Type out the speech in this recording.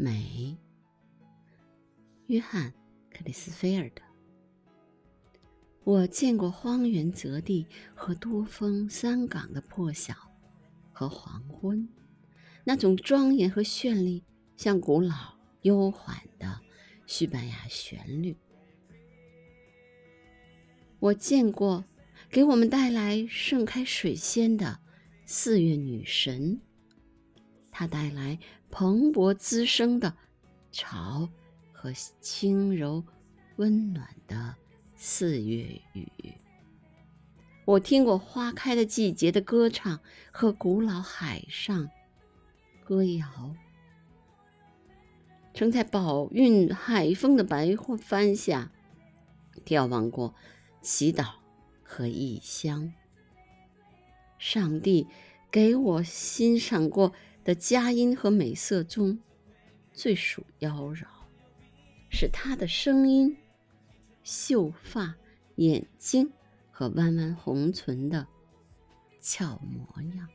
美。约翰·克里斯菲尔德。我见过荒原泽地和多峰山岗的破晓和黄昏，那种庄严和绚丽，像古老悠缓的西班牙旋律。我见过给我们带来盛开水仙的四月女神，它带来蓬勃滋生的潮和轻柔温暖的四月雨。我听过花开的季节的歌唱和古老海上歌谣，曾在饱蕴海风的白帆下眺望过。祈祷和异乡，上帝给我欣赏过的佳音和美色中，最属妖娆，是她的声音、秀发、眼睛和弯弯红唇的俏模样。